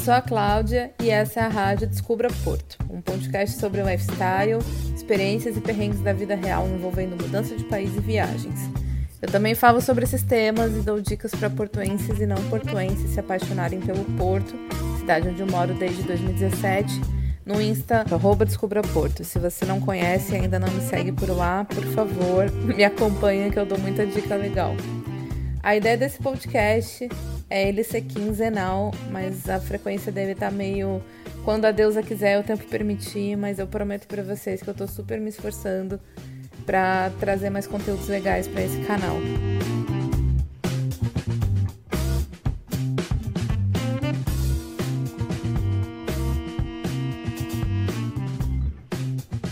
sou a Cláudia e essa é a Rádio Descubra Porto, um podcast sobre lifestyle, experiências e perrengues da vida real envolvendo mudança de país e viagens. Eu também falo sobre esses temas e dou dicas para portuenses e não portuenses se apaixonarem pelo Porto, cidade onde eu moro desde 2017, no Insta, arroba Descubra Porto. Se você não conhece e ainda não me segue por lá, por favor, me acompanha que eu dou muita dica legal. A ideia desse podcast é ele ser quinzenal, mas a frequência dele tá meio quando a deusa quiser, o tempo permitir, mas eu prometo para vocês que eu tô super me esforçando para trazer mais conteúdos legais para esse canal.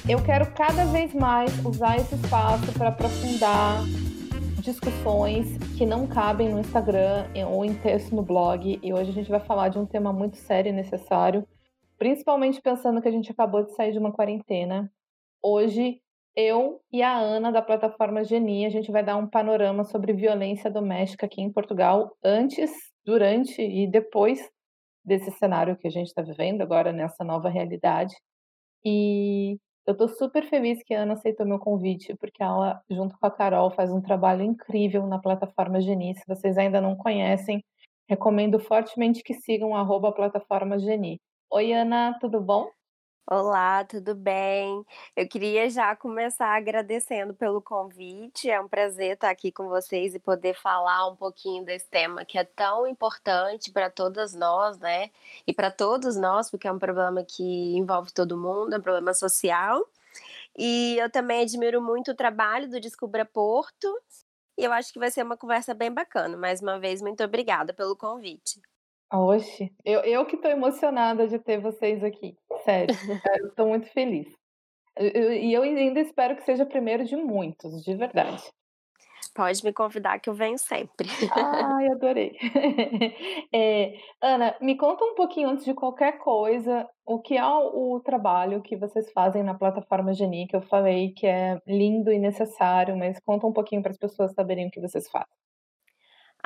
Eu quero cada vez mais usar esse espaço para aprofundar discussões que não cabem no Instagram ou em texto no blog. E hoje a gente vai falar de um tema muito sério e necessário, principalmente pensando que a gente acabou de sair de uma quarentena. Hoje, eu e a Ana, da plataforma Geni, a gente vai dar um panorama sobre violência doméstica aqui em Portugal, antes, durante e depois desse cenário que a gente está vivendo agora nessa nova realidade. E eu estou super feliz que a Ana aceitou meu convite, porque ela, junto com a Carol, faz um trabalho incrível na plataforma Geni. Se vocês ainda não conhecem, recomendo fortemente que sigam a plataforma Geni. Oi, Ana, tudo bom? Olá, tudo bem? Eu queria já começar agradecendo pelo convite. É um prazer estar aqui com vocês e poder falar um pouquinho desse tema que é tão importante para todas nós, né? E para todos nós, porque é um problema que envolve todo mundo, é um problema social. E eu também admiro muito o trabalho do Descubra Porto. E eu acho que vai ser uma conversa bem bacana. Mais uma vez, muito obrigada pelo convite. Oxe, eu, eu que estou emocionada de ter vocês aqui. Sério, eu estou muito feliz. E eu ainda espero que seja primeiro de muitos, de verdade. Pode me convidar que eu venho sempre. Ai, adorei. É, Ana, me conta um pouquinho antes de qualquer coisa o que é o trabalho que vocês fazem na plataforma Geni, que eu falei que é lindo e necessário, mas conta um pouquinho para as pessoas saberem o que vocês fazem.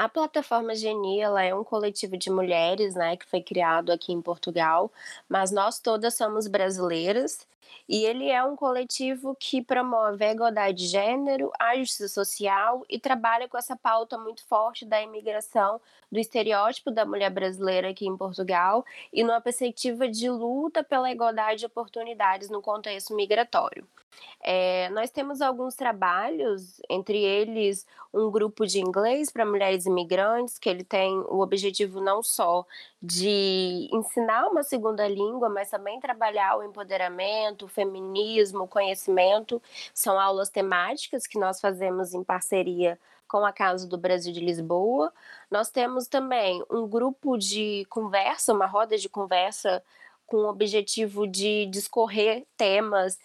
A plataforma Geni, ela é um coletivo de mulheres, né, que foi criado aqui em Portugal, mas nós todas somos brasileiras e ele é um coletivo que promove a igualdade de gênero, a justiça social e trabalha com essa pauta muito forte da imigração, do estereótipo da mulher brasileira aqui em Portugal e numa perspectiva de luta pela igualdade de oportunidades no contexto migratório. É, nós temos alguns trabalhos, entre eles um grupo de inglês para mulheres imigrantes, que ele tem o objetivo não só de ensinar uma segunda língua, mas também trabalhar o empoderamento, o feminismo, o conhecimento. São aulas temáticas que nós fazemos em parceria com a Casa do Brasil de Lisboa. Nós temos também um grupo de conversa, uma roda de conversa com o objetivo de discorrer temas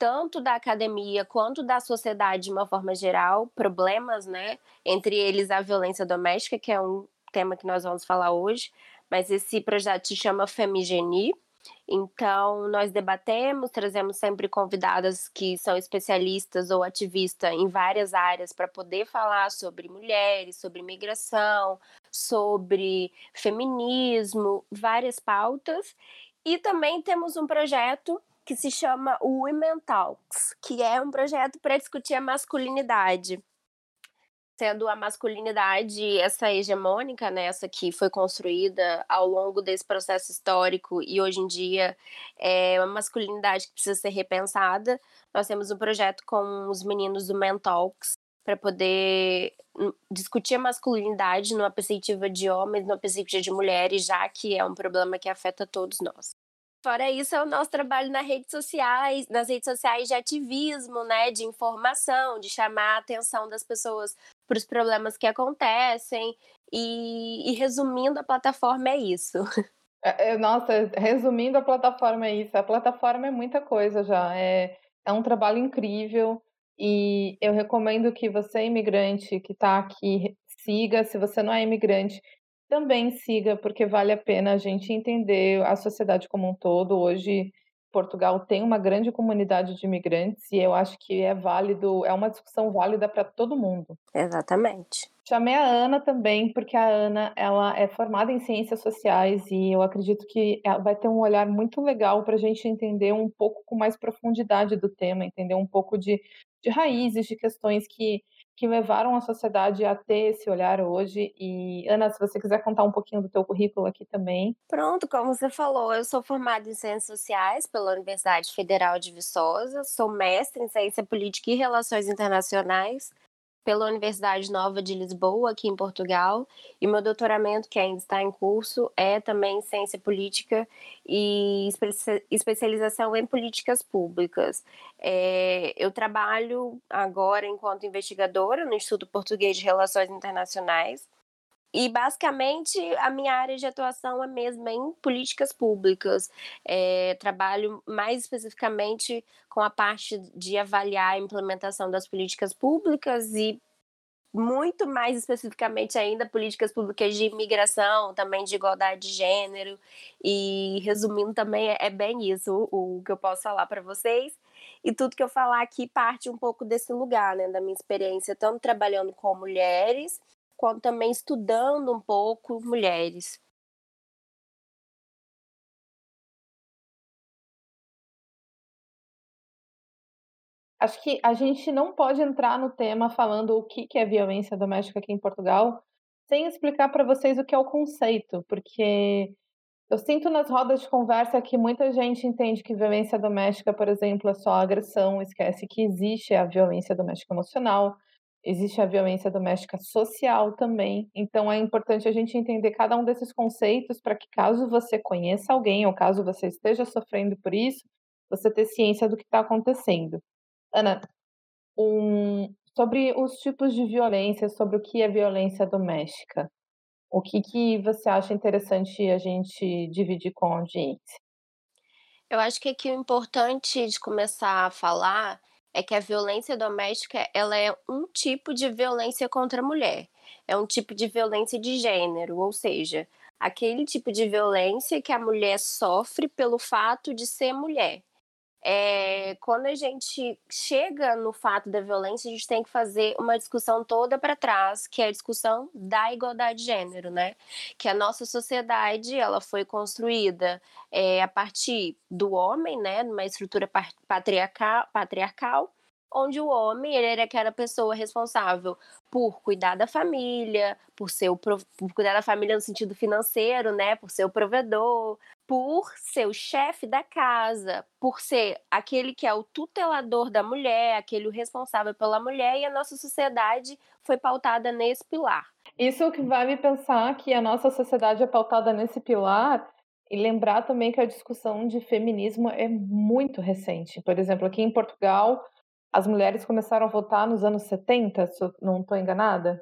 tanto da academia quanto da sociedade de uma forma geral, problemas, né? Entre eles a violência doméstica, que é um tema que nós vamos falar hoje, mas esse projeto se chama Femigeni. Então, nós debatemos, trazemos sempre convidadas que são especialistas ou ativistas em várias áreas para poder falar sobre mulheres, sobre migração, sobre feminismo, várias pautas. E também temos um projeto que se chama Women Talks, que é um projeto para discutir a masculinidade. Sendo a masculinidade essa hegemônica, né, essa que foi construída ao longo desse processo histórico e hoje em dia é uma masculinidade que precisa ser repensada. Nós temos um projeto com os meninos do Men Talks para poder hum, discutir a masculinidade numa perspectiva de homens, numa perspectiva de mulheres, já que é um problema que afeta todos nós. Fora isso, é o nosso trabalho nas redes sociais, nas redes sociais de ativismo, né, de informação, de chamar a atenção das pessoas para os problemas que acontecem. E, e, resumindo, a plataforma é isso. É, é, nossa, resumindo, a plataforma é isso. A plataforma é muita coisa já. É, é um trabalho incrível. E eu recomendo que você, imigrante que está aqui, siga. Se você não é imigrante, também siga, porque vale a pena a gente entender a sociedade como um todo. Hoje Portugal tem uma grande comunidade de imigrantes e eu acho que é válido, é uma discussão válida para todo mundo. Exatamente. Chamei a Ana também, porque a Ana ela é formada em ciências sociais e eu acredito que ela vai ter um olhar muito legal para a gente entender um pouco com mais profundidade do tema, entender um pouco de, de raízes, de questões que que levaram a sociedade a ter esse olhar hoje. E, Ana, se você quiser contar um pouquinho do teu currículo aqui também. Pronto, como você falou, eu sou formada em Ciências Sociais pela Universidade Federal de Viçosa, sou mestre em Ciência Política e Relações Internacionais pela Universidade Nova de Lisboa, aqui em Portugal, e meu doutoramento, que ainda está em curso, é também em ciência política e especialização em políticas públicas. É, eu trabalho agora enquanto investigadora no Instituto Português de Relações Internacionais. E basicamente a minha área de atuação é mesmo em políticas públicas. É, trabalho mais especificamente com a parte de avaliar a implementação das políticas públicas e muito mais especificamente ainda políticas públicas de imigração, também de igualdade de gênero. E resumindo também é, é bem isso o, o que eu posso falar para vocês. E tudo que eu falar aqui parte um pouco desse lugar, né, da minha experiência, tanto trabalhando com mulheres quanto também estudando um pouco mulheres. Acho que a gente não pode entrar no tema falando o que é violência doméstica aqui em Portugal, sem explicar para vocês o que é o conceito, porque eu sinto nas rodas de conversa que muita gente entende que violência doméstica, por exemplo, é só agressão, esquece que existe a violência doméstica emocional, Existe a violência doméstica social também, então é importante a gente entender cada um desses conceitos para que, caso você conheça alguém ou caso você esteja sofrendo por isso, você ter ciência do que está acontecendo. Ana, um, sobre os tipos de violência, sobre o que é violência doméstica, o que, que você acha interessante a gente dividir com a audiência? Eu acho que aqui o importante de começar a falar é que a violência doméstica ela é um tipo de violência contra a mulher. É um tipo de violência de gênero, ou seja, aquele tipo de violência que a mulher sofre pelo fato de ser mulher. É, quando a gente chega no fato da violência, a gente tem que fazer uma discussão toda para trás, que é a discussão da igualdade de gênero, né? Que a nossa sociedade ela foi construída é, a partir do homem, né? Numa estrutura patriarcal, patriarcal onde o homem ele era aquela pessoa responsável por cuidar da família, por ser o por cuidar da família no sentido financeiro, né, por ser o provedor, por ser o chefe da casa, por ser aquele que é o tutelador da mulher, aquele responsável pela mulher, e a nossa sociedade foi pautada nesse pilar. Isso que vai me pensar que a nossa sociedade é pautada nesse pilar e lembrar também que a discussão de feminismo é muito recente. Por exemplo, aqui em Portugal, as mulheres começaram a votar nos anos 70, se eu não estou enganada?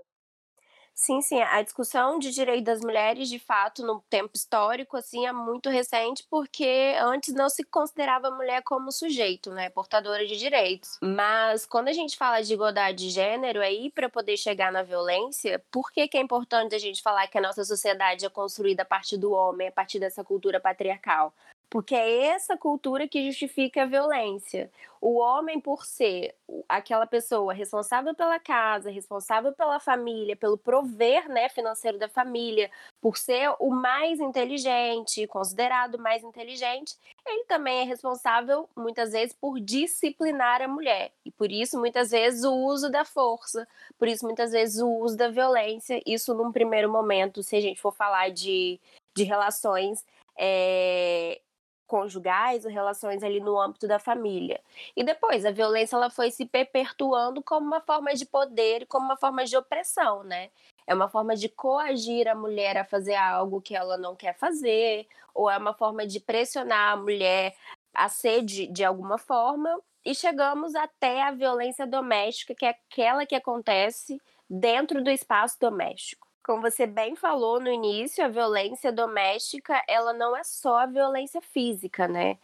Sim, sim, a discussão de direito das mulheres, de fato, no tempo histórico, assim, é muito recente, porque antes não se considerava a mulher como sujeito, né, portadora de direitos. Mas quando a gente fala de igualdade de gênero, aí para poder chegar na violência, por que, que é importante a gente falar que a nossa sociedade é construída a partir do homem, a partir dessa cultura patriarcal? Porque é essa cultura que justifica a violência. O homem, por ser aquela pessoa responsável pela casa, responsável pela família, pelo prover né, financeiro da família, por ser o mais inteligente, considerado mais inteligente, ele também é responsável, muitas vezes, por disciplinar a mulher. E por isso, muitas vezes, o uso da força, por isso, muitas vezes, o uso da violência. Isso, num primeiro momento, se a gente for falar de, de relações. É, conjugais ou relações ali no âmbito da família. E depois a violência ela foi se perpetuando como uma forma de poder como uma forma de opressão, né? É uma forma de coagir a mulher a fazer algo que ela não quer fazer, ou é uma forma de pressionar a mulher a ser de, de alguma forma, e chegamos até a violência doméstica, que é aquela que acontece dentro do espaço doméstico como você bem falou no início, a violência doméstica, ela não é só a violência física, né?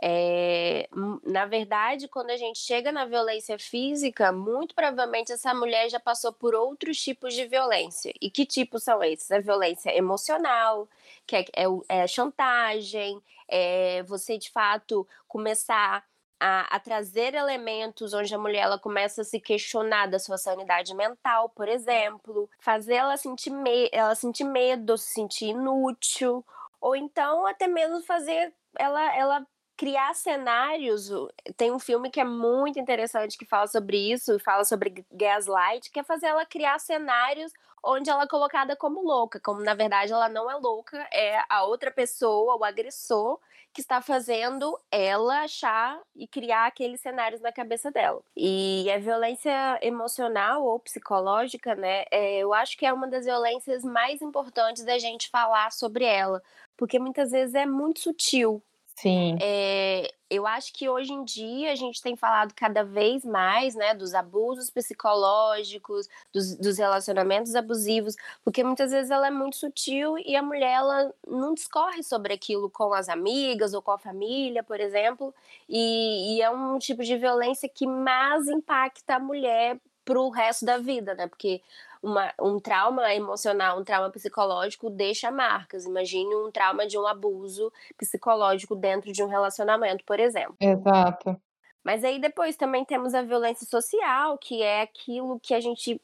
É, na verdade, quando a gente chega na violência física, muito provavelmente essa mulher já passou por outros tipos de violência. E que tipos são esses? A violência emocional, que é, é, é chantagem, é você de fato começar a, a, trazer elementos onde a mulher ela começa a se questionar da sua sanidade mental, por exemplo, fazer ela sentir, me ela sentir medo, se sentir inútil, ou então até mesmo fazer ela, ela criar cenários. Tem um filme que é muito interessante que fala sobre isso, fala sobre gaslight, que é fazer ela criar cenários onde ela é colocada como louca, como na verdade ela não é louca, é a outra pessoa, o agressor, que está fazendo ela achar e criar aqueles cenários na cabeça dela. E a violência emocional ou psicológica, né, é, eu acho que é uma das violências mais importantes da gente falar sobre ela, porque muitas vezes é muito sutil, Sim. É, eu acho que hoje em dia a gente tem falado cada vez mais, né, dos abusos psicológicos, dos, dos, relacionamentos abusivos, porque muitas vezes ela é muito sutil e a mulher ela não discorre sobre aquilo com as amigas ou com a família, por exemplo, e, e é um tipo de violência que mais impacta a mulher para o resto da vida, né? Porque uma, um trauma emocional, um trauma psicológico deixa marcas. Imagine um trauma de um abuso psicológico dentro de um relacionamento, por exemplo. Exato. Mas aí depois também temos a violência social, que é aquilo que a gente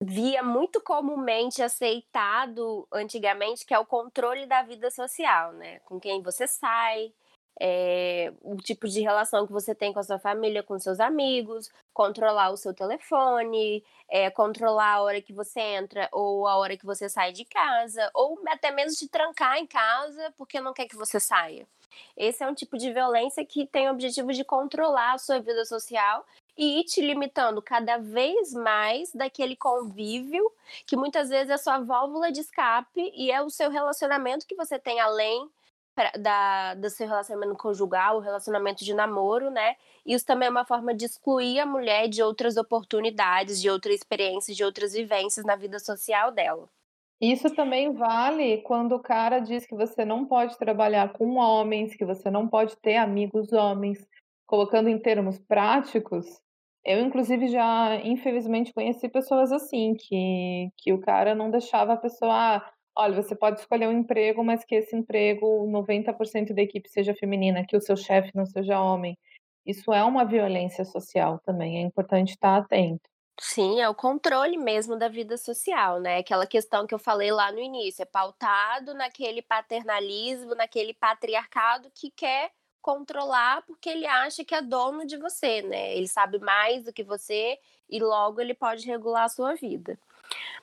via muito comumente aceitado antigamente, que é o controle da vida social, né? Com quem você sai, é, o tipo de relação que você tem com a sua família, com seus amigos, controlar o seu telefone, é, controlar a hora que você entra ou a hora que você sai de casa, ou até mesmo te trancar em casa porque não quer que você saia. Esse é um tipo de violência que tem o objetivo de controlar a sua vida social e ir te limitando cada vez mais daquele convívio que muitas vezes é sua válvula de escape e é o seu relacionamento que você tem além pra, da, do seu relacionamento conjugal, o relacionamento de namoro, né? Isso também é uma forma de excluir a mulher de outras oportunidades, de outras experiências, de outras vivências na vida social dela. Isso também vale quando o cara diz que você não pode trabalhar com homens, que você não pode ter amigos homens, colocando em termos práticos. Eu, inclusive, já, infelizmente, conheci pessoas assim, que, que o cara não deixava a pessoa, ah, Olha, você pode escolher um emprego, mas que esse emprego 90% da equipe seja feminina, que o seu chefe não seja homem. Isso é uma violência social também, é importante estar atento. Sim, é o controle mesmo da vida social, né? Aquela questão que eu falei lá no início, é pautado naquele paternalismo, naquele patriarcado que quer controlar porque ele acha que é dono de você, né? Ele sabe mais do que você e logo ele pode regular a sua vida.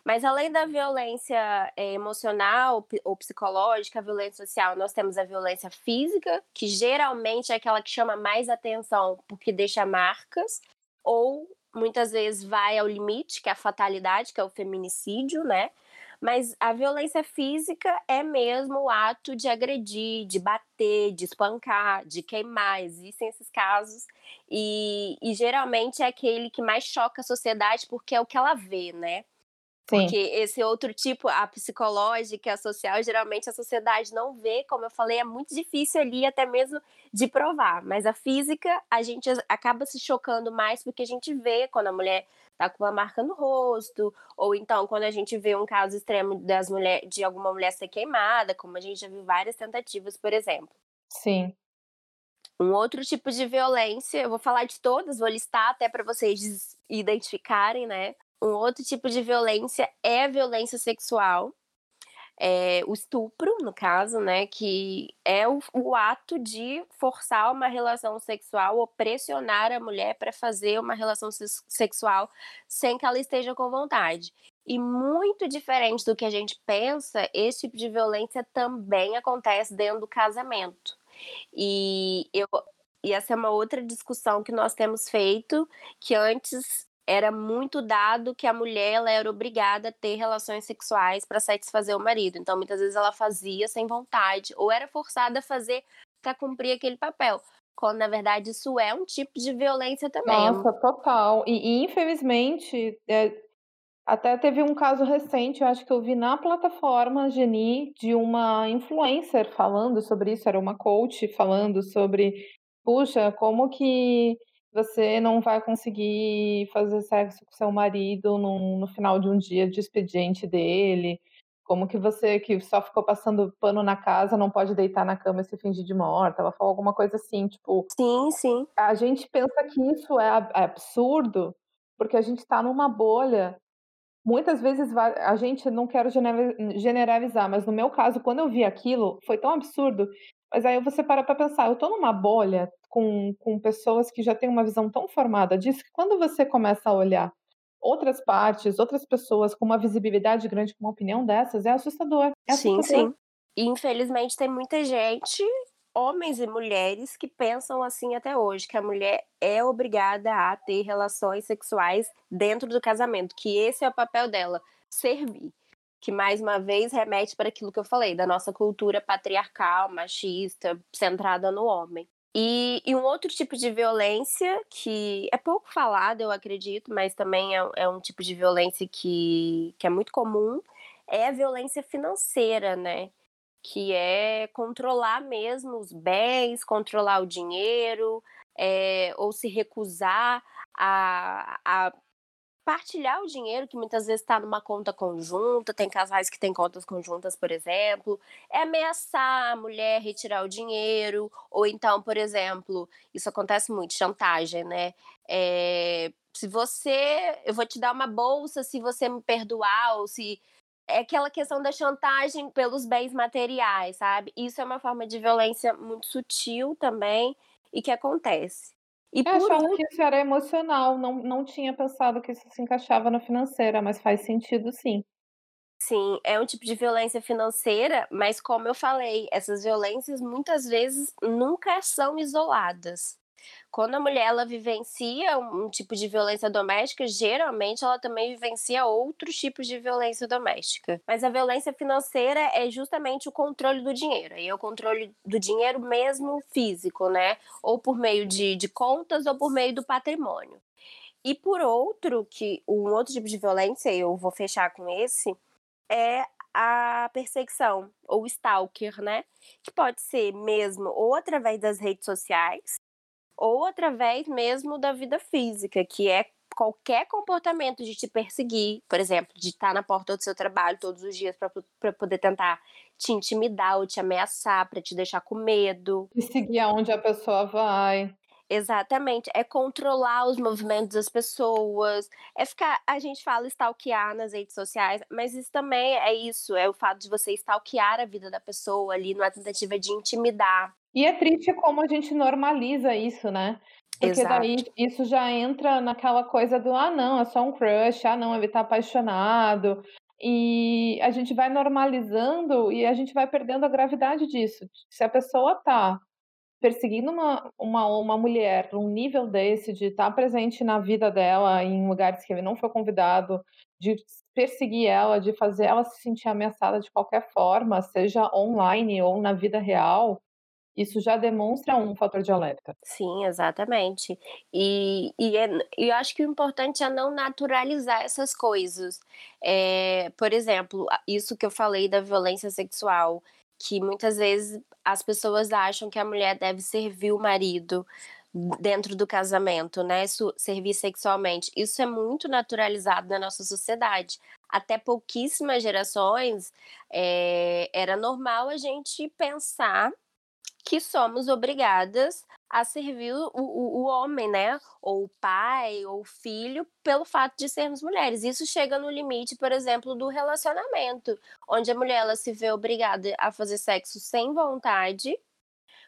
Mas além da violência é, emocional ou psicológica, a violência social, nós temos a violência física, que geralmente é aquela que chama mais atenção porque deixa marcas, ou muitas vezes vai ao limite, que é a fatalidade, que é o feminicídio, né? Mas a violência física é mesmo o ato de agredir, de bater, de espancar, de queimar. Existem esses casos. E, e geralmente é aquele que mais choca a sociedade porque é o que ela vê, né? Sim. Porque esse outro tipo, a psicológica, a social, geralmente a sociedade não vê, como eu falei, é muito difícil ali até mesmo de provar. Mas a física, a gente acaba se chocando mais porque a gente vê quando a mulher tá com uma marca no rosto, ou então quando a gente vê um caso extremo das mulher, de alguma mulher ser queimada, como a gente já viu várias tentativas, por exemplo. Sim. Um outro tipo de violência, eu vou falar de todas, vou listar até para vocês identificarem, né? Um outro tipo de violência é a violência sexual, é, o estupro, no caso, né, que é o, o, ato de forçar uma relação sexual ou pressionar a mulher para fazer uma relação sexual sem que ela esteja com vontade. E muito diferente do que a gente pensa, esse tipo de violência também acontece dentro do casamento. E eu, e essa é uma outra discussão que nós temos feito, que antes era muito dado que a mulher ela era obrigada a ter relações sexuais para satisfazer o marido. Então, muitas vezes ela fazia sem vontade ou era forçada a fazer para cumprir aquele papel. Quando na verdade isso é um tipo de violência também. Nossa, total. E, e infelizmente, é, até teve um caso recente, eu acho que eu vi na plataforma Geni, de uma influencer falando sobre isso, era uma coach falando sobre puxa, como que você não vai conseguir fazer sexo com seu marido no, no final de um dia de expediente dele? Como que você que só ficou passando pano na casa não pode deitar na cama e se fingir de morta? Ela falou alguma coisa assim, tipo. Sim, sim. A gente pensa que isso é, é absurdo porque a gente está numa bolha. Muitas vezes a gente não quero generalizar, mas no meu caso, quando eu vi aquilo, foi tão absurdo. Mas aí você para para pensar, eu estou numa bolha com, com pessoas que já têm uma visão tão formada disso que quando você começa a olhar outras partes, outras pessoas com uma visibilidade grande, com uma opinião dessas, é assustador. É sim, assustador. sim. E infelizmente tem muita gente, homens e mulheres, que pensam assim até hoje, que a mulher é obrigada a ter relações sexuais dentro do casamento, que esse é o papel dela, servir. Que mais uma vez remete para aquilo que eu falei, da nossa cultura patriarcal, machista, centrada no homem. E, e, um outro tipo de violência que é pouco falado, eu acredito, mas também é, é, um tipo de violência que, que é muito comum, é a violência financeira, né? Que é controlar mesmo os bens, controlar o dinheiro, é, ou se recusar a, a partilhar o dinheiro, que muitas vezes está numa conta conjunta, tem casais que têm contas conjuntas, por exemplo, é ameaçar a mulher retirar o dinheiro, ou então, por exemplo, isso acontece muito, chantagem, né? É, se você, eu vou te dar uma bolsa se você me perdoar, ou se é aquela questão da chantagem pelos bens materiais, sabe? Isso é uma forma de violência muito sutil também e que acontece. E eu por achava que isso era emocional, não, não tinha pensado que isso se encaixava na financeira, mas faz sentido sim. Sim, é um tipo de violência financeira, mas como eu falei, essas violências muitas vezes nunca são isoladas. Quando a mulher ela vivencia um, tipo de violência doméstica, geralmente ela também vivencia outros tipos de violência doméstica. Mas a violência financeira é justamente o controle do dinheiro. E é o controle do dinheiro mesmo físico, né? Ou por meio de, de contas ou por meio do patrimônio. E por outro, que um outro tipo de violência, eu vou fechar com esse, é a perseguição ou stalker, né? Que pode ser mesmo ou através das redes sociais, ou através mesmo da vida física, que é qualquer comportamento de te perseguir, por exemplo, de estar na porta do seu trabalho todos os dias para poder tentar te intimidar ou te ameaçar, para te deixar com medo. E seguir aonde a pessoa vai. Exatamente, é controlar os movimentos das pessoas, é ficar, a gente fala stalkear nas redes sociais, mas isso também é isso, é o fato de você stalkear a vida da pessoa ali numa tentativa de intimidar. E é triste como a gente normaliza isso, né? Porque Exato. daí isso já entra naquela coisa do ah, não, é só um crush, ah, não, ele tá apaixonado. E a gente vai normalizando e a gente vai perdendo a gravidade disso. Se a pessoa tá perseguindo uma, uma, uma mulher num nível desse, de estar tá presente na vida dela em lugares que ele não foi convidado, de perseguir ela, de fazer ela se sentir ameaçada de qualquer forma, seja online ou na vida real, isso já demonstra um fator de alerta. Sim, exatamente. E, e, é, eu acho que o importante é não naturalizar essas coisas. É, por exemplo, isso que eu falei da violência sexual, que muitas vezes as pessoas acham que a mulher deve servir o marido dentro do casamento, né? Servir sexualmente. Isso é muito naturalizado na nossa sociedade. Até pouquíssimas gerações é, era normal a gente pensar que somos obrigadas a servir o, o, o, homem, né? Ou o pai, ou o filho, pelo fato de sermos mulheres. Isso chega no limite, por exemplo, do relacionamento, onde a mulher ela se vê obrigada a fazer sexo sem vontade,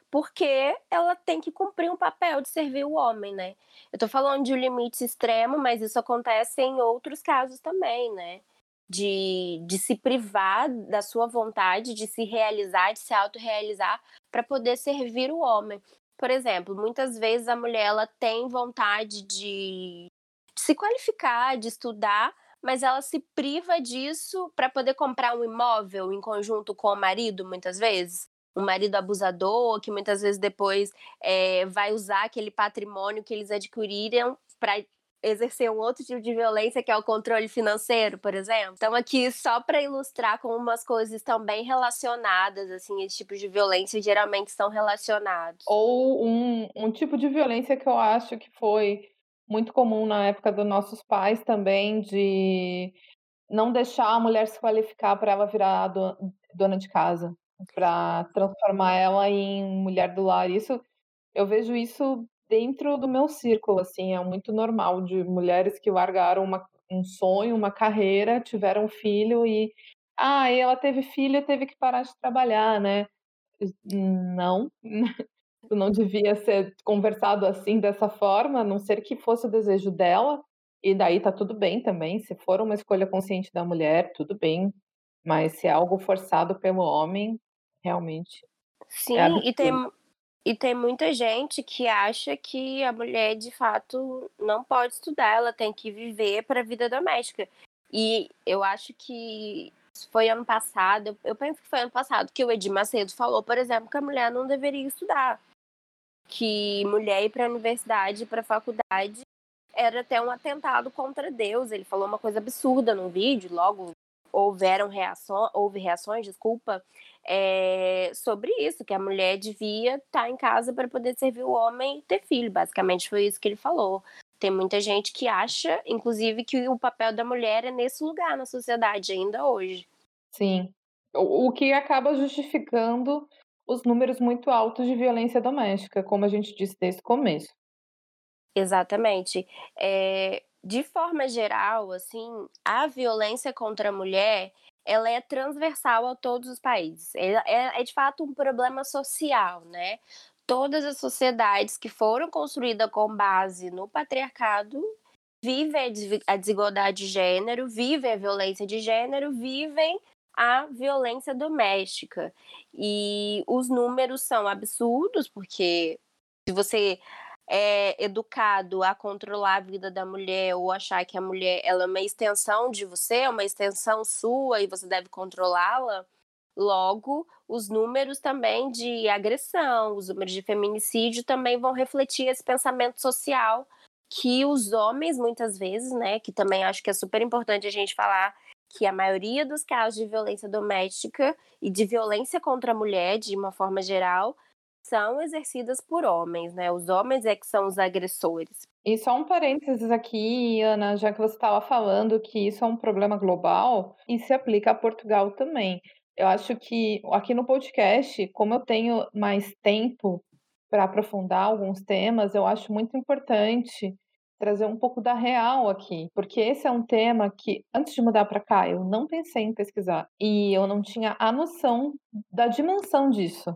porque ela tem que cumprir um papel de servir o homem, né? Eu tô falando de um limite extremo, mas isso acontece em outros casos também, né? De, de se privar da sua vontade, de se realizar, de se autorrealizar, para poder servir o homem. Por exemplo, muitas vezes a mulher ela tem vontade de, de se qualificar, de estudar, mas ela se priva disso para poder comprar um imóvel em conjunto com o marido, muitas vezes. Um marido abusador, que muitas vezes depois é, vai usar aquele patrimônio que eles adquiriram para exercer um outro tipo de violência, que é o controle financeiro, por exemplo. Então, aqui, só para ilustrar como umas coisas estão bem relacionadas, assim, esse tipo de violência geralmente estão relacionados. Ou um, um tipo de violência que eu acho que foi muito comum na época dos nossos pais também, de não deixar a mulher se qualificar para ela virar dona de casa, para transformar ela em mulher do lar. Isso eu vejo isso dentro do meu círculo, assim, é muito normal de mulheres que largaram uma, um sonho, uma carreira, tiveram filho e ah, e ela teve filho e teve que parar de trabalhar, né? Não, não devia ser conversado assim dessa forma, a não ser que fosse o desejo dela. E daí tá tudo bem também, se for uma escolha consciente da mulher, tudo bem. Mas se é algo forçado pelo homem, realmente. É Sim, é e tem e tem muita gente que acha que a mulher, de fato, não pode estudar, ela tem que viver para a vida doméstica. E eu acho que foi ano passado, eu penso que foi ano passado, que o Edir Macedo falou, por exemplo, que a mulher não deveria estudar. Que mulher ir para a universidade, para a faculdade, era até um atentado contra Deus. Ele falou uma coisa absurda no vídeo, logo houveram reações, houve reações, desculpa, é, sobre isso, que a mulher devia estar tá em casa para poder servir o homem e ter filho. Basicamente foi isso que ele falou. Tem muita gente que acha, inclusive, que o papel da mulher é nesse lugar na sociedade ainda hoje. Sim. O, o que acaba justificando os números muito altos de violência doméstica, como a gente disse desde o começo. Exatamente. É, de forma geral, assim, a violência contra a mulher ela é transversal a todos os países. É, é, é de fato um problema social, né? Todas as sociedades que foram construídas com base no patriarcado vivem a desigualdade de gênero, vivem a violência de gênero, vivem a violência doméstica. E os números são absurdos, porque se você é educado a controlar a vida da mulher ou achar que a mulher ela é uma extensão de você, é uma extensão sua e você deve controlá-la, logo os números também de agressão, os números de feminicídio também vão refletir esse pensamento social que os homens muitas vezes, né, que também acho que é super importante a gente falar que a maioria dos casos de violência doméstica e de violência contra a mulher, de uma forma geral, são exercidas por homens, né? Os homens é que são os agressores. E só um parênteses aqui, Ana, já que você estava falando que isso é um problema global e se aplica a Portugal também. Eu acho que aqui no podcast, como eu tenho mais tempo para aprofundar alguns temas, eu acho muito importante trazer um pouco da real aqui, porque esse é um tema que, antes de mudar para cá, eu não pensei em pesquisar e eu não tinha a noção da dimensão disso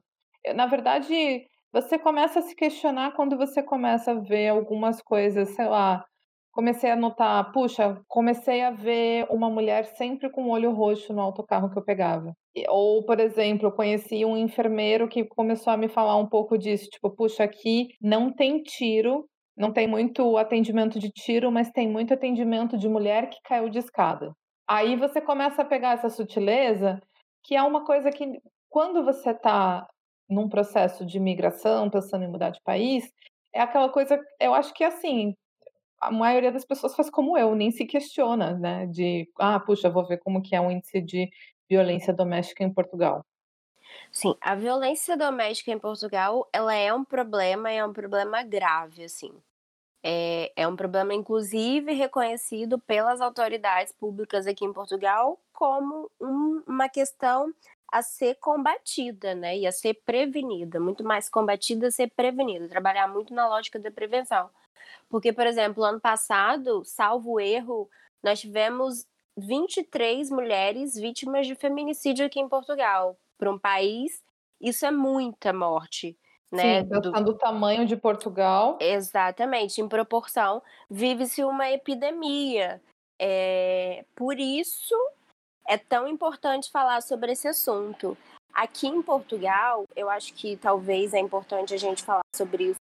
na verdade, você começa a se questionar quando você começa a ver algumas coisas, sei lá. Comecei a notar, puxa, comecei a ver uma mulher sempre com o olho roxo no autocarro que eu pegava. Ou, por exemplo, conheci um enfermeiro que começou a me falar um pouco disso, tipo, puxa, aqui não tem tiro, não tem muito atendimento de tiro, mas tem muito atendimento de mulher que caiu de escada. Aí você começa a pegar essa sutileza, que é uma coisa que, quando você está num processo de migração, pensando em mudar de país, é aquela coisa, eu acho que assim, a maioria das pessoas faz como eu, nem se questiona, né, de, ah, puxa, vou ver como que é o índice de violência doméstica em Portugal. Sim, a violência doméstica em Portugal, ela é um problema, é um problema grave, assim. É, é um problema, inclusive, reconhecido pelas autoridades públicas aqui em Portugal como um, uma questão a ser combatida, né? E a ser prevenida, muito mais combatida a ser prevenida, trabalhar muito na lógica da prevenção. Porque, por exemplo, ano passado, salvo erro, nós tivemos 23 mulheres vítimas de feminicídio aqui em Portugal. Para um país, isso é muita morte. Né, Sim, do... do tamanho de Portugal. Exatamente, em proporção, vive-se uma epidemia. É, por isso é tão importante falar sobre esse assunto. Aqui em Portugal, eu acho que talvez é importante a gente falar sobre isso.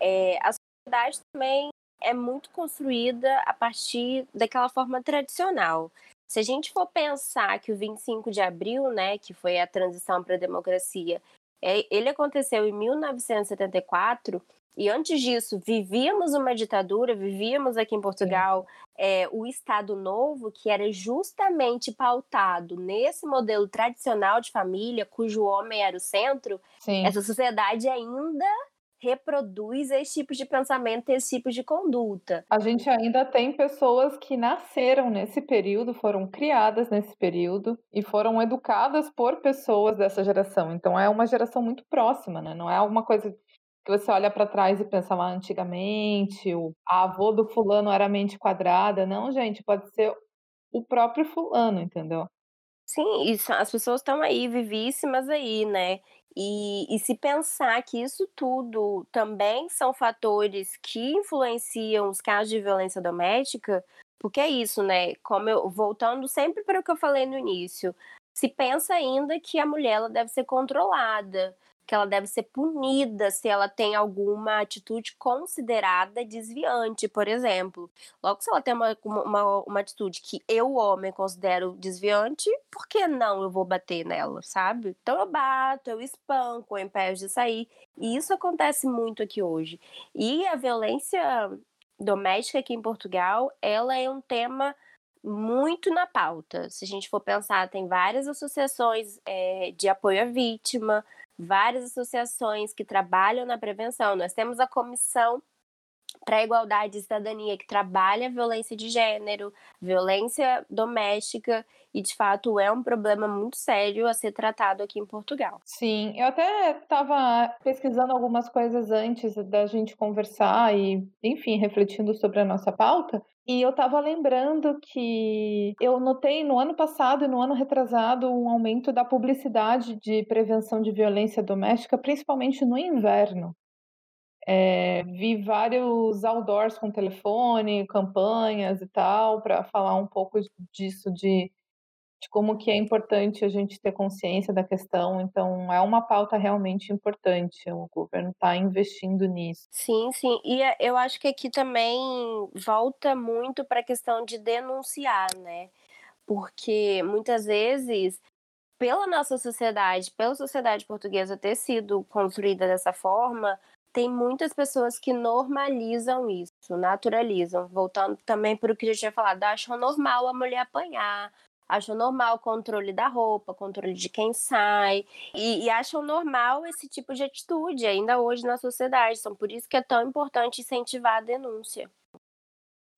É, a sociedade também é muito construída a partir daquela forma tradicional. Se a gente for pensar que o 25 de abril, né, que foi a transição para a democracia, é, ele aconteceu em 1974, E antes disso, vivíamos uma ditadura, vivíamos aqui em Portugal é, o Estado Novo, que era justamente pautado nesse modelo tradicional de família, cujo homem era o centro. Sim. Essa sociedade ainda reproduz esse tipo de pensamento, esse tipo de conduta. A gente ainda tem pessoas que nasceram nesse período, foram criadas nesse período e foram educadas por pessoas dessa geração. Então é uma geração muito próxima, né? Não é alguma coisa que você olha para trás e pensa lá antigamente, o avô do fulano era mente quadrada. Não, gente, pode ser o próprio fulano, entendeu? Sim, isso, as pessoas estão aí, vivíssimas aí, né? E, e se pensar que isso tudo também são fatores que influenciam os casos de violência doméstica, porque é isso, né? Como eu voltando sempre para o que eu falei no início, se pensa ainda que a mulher ela deve ser controlada, que ela deve ser punida se ela tem alguma atitude considerada desviante, por exemplo. Logo, se ela tem uma, uma, uma atitude que eu, homem, considero desviante, por que não eu vou bater nela, sabe? Então eu bato, eu espanco, eu impeço de sair. E isso acontece muito aqui hoje. E a violência doméstica aqui em Portugal, ela é um tema muito na pauta. Se a gente for pensar, tem várias associações é, de apoio à vítima, várias associações que trabalham na prevenção. Nós temos a Comissão para a Igualdade e Cidadania, que trabalha violência de gênero, violência doméstica, e de fato é um problema muito sério a ser tratado aqui em Portugal. Sim, eu até estava pesquisando algumas coisas antes da gente conversar e, enfim, refletindo sobre a nossa pauta. E eu estava lembrando que eu notei no ano passado e no ano retrasado um aumento da publicidade de prevenção de violência doméstica, principalmente no inverno. É, vi vários outdoors com telefone, campanhas e tal, para falar um pouco disso, de de como que é importante a gente ter consciência da questão. Então, é uma pauta realmente importante. O governo está investindo nisso. Sim, sim. E é, eu acho que aqui também volta muito para a questão de denunciar, né? Porque muitas vezes, pela nossa sociedade, pela sociedade portuguesa ter sido construída dessa forma, tem muitas pessoas que normalizam isso, naturalizam. Voltando também para o que eu tinha falado, acham normal a mulher apanhar, acham normal o controle da roupa, controle de quem sai, e, e, acham normal esse tipo de atitude ainda hoje na sociedade. Então, por isso que é tão importante incentivar a denúncia.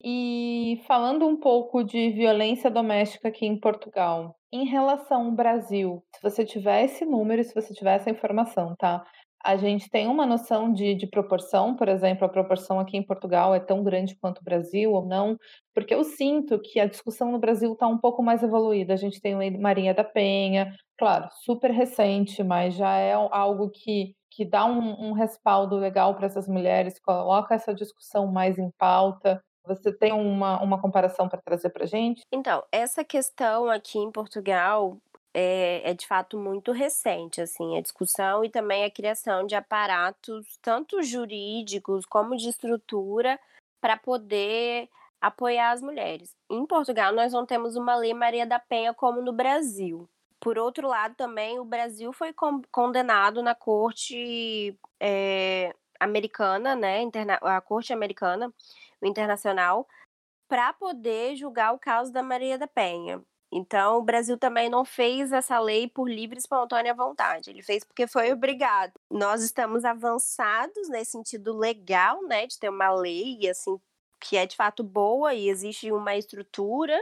E falando um pouco de violência doméstica aqui em Portugal, em relação ao Brasil, se você tiver esse número, se você tiver essa informação, tá? A gente tem uma noção de, de, proporção, por exemplo, a proporção aqui em Portugal é tão grande quanto o Brasil ou não, porque eu sinto que a discussão no Brasil está um pouco mais evoluída. A gente tem a Lei Marinha da Penha, claro, super recente, mas já é algo que, que dá um, um respaldo legal para essas mulheres, coloca essa discussão mais em pauta. Você tem uma, uma comparação para trazer para gente? Então, essa questão aqui em Portugal, é, é, de fato muito recente, assim, a discussão e também a criação de aparatos, tanto jurídicos como de estrutura, para poder apoiar as mulheres. Em Portugal, nós não temos uma lei Maria da Penha como no Brasil. Por outro lado, também o Brasil foi condenado na corte é, americana, né, a corte americana, internacional, para poder julgar o caso da Maria da Penha. Então, o Brasil também não fez essa lei por livre e espontânea vontade. Ele fez porque foi obrigado. Nós estamos avançados nesse sentido legal, né, de ter uma lei assim que é de fato boa e existe uma estrutura.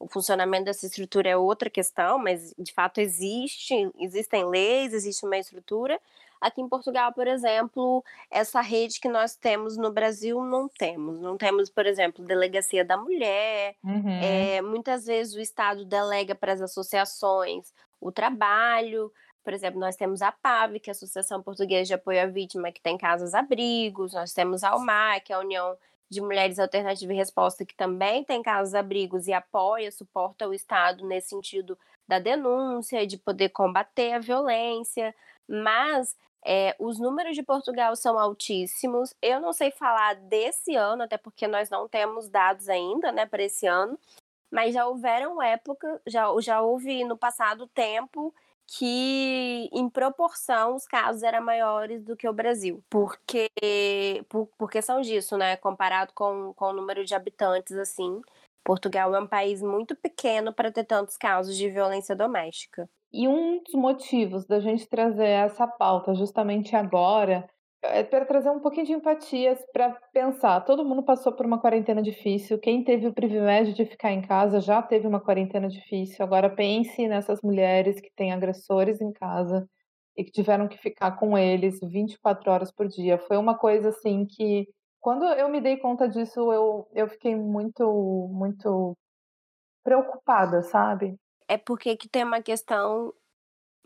O funcionamento dessa estrutura é outra questão, mas de fato existe, existem leis, existe uma estrutura. Aqui em Portugal, por exemplo, essa rede que nós temos no Brasil não temos. Não temos, por exemplo, delegacia da mulher. Uhum. É, muitas vezes o Estado delega para as associações o trabalho. Por exemplo, nós temos a PAV, que é a Associação Portuguesa de Apoio à Vítima, que tem casas-abrigos. Nós temos a UMAR, que é a União de Mulheres Alternativa e Resposta, que também tem casas-abrigos e apoia, suporta o Estado nesse sentido da denúncia, de poder combater a violência. Mas é, os números de Portugal são altíssimos. Eu não sei falar desse ano, até porque nós não temos dados ainda, né, para esse ano. Mas já houveram épocas, já, já houve no passado tempo que em proporção os casos eram maiores do que o Brasil, porque por, por questão disso, né, comparado com, com o número de habitantes assim, Portugal é um país muito pequeno para ter tantos casos de violência doméstica. E um dos motivos da gente trazer essa pauta justamente agora é para trazer um pouquinho de empatias para pensar. Todo mundo passou por uma quarentena difícil. Quem teve o privilégio de ficar em casa já teve uma quarentena difícil. Agora pense nessas mulheres que têm agressores em casa e que tiveram que ficar com eles 24 horas por dia. Foi uma coisa assim que quando eu me dei conta disso, eu, eu fiquei muito muito preocupada, sabe? É porque que tem uma questão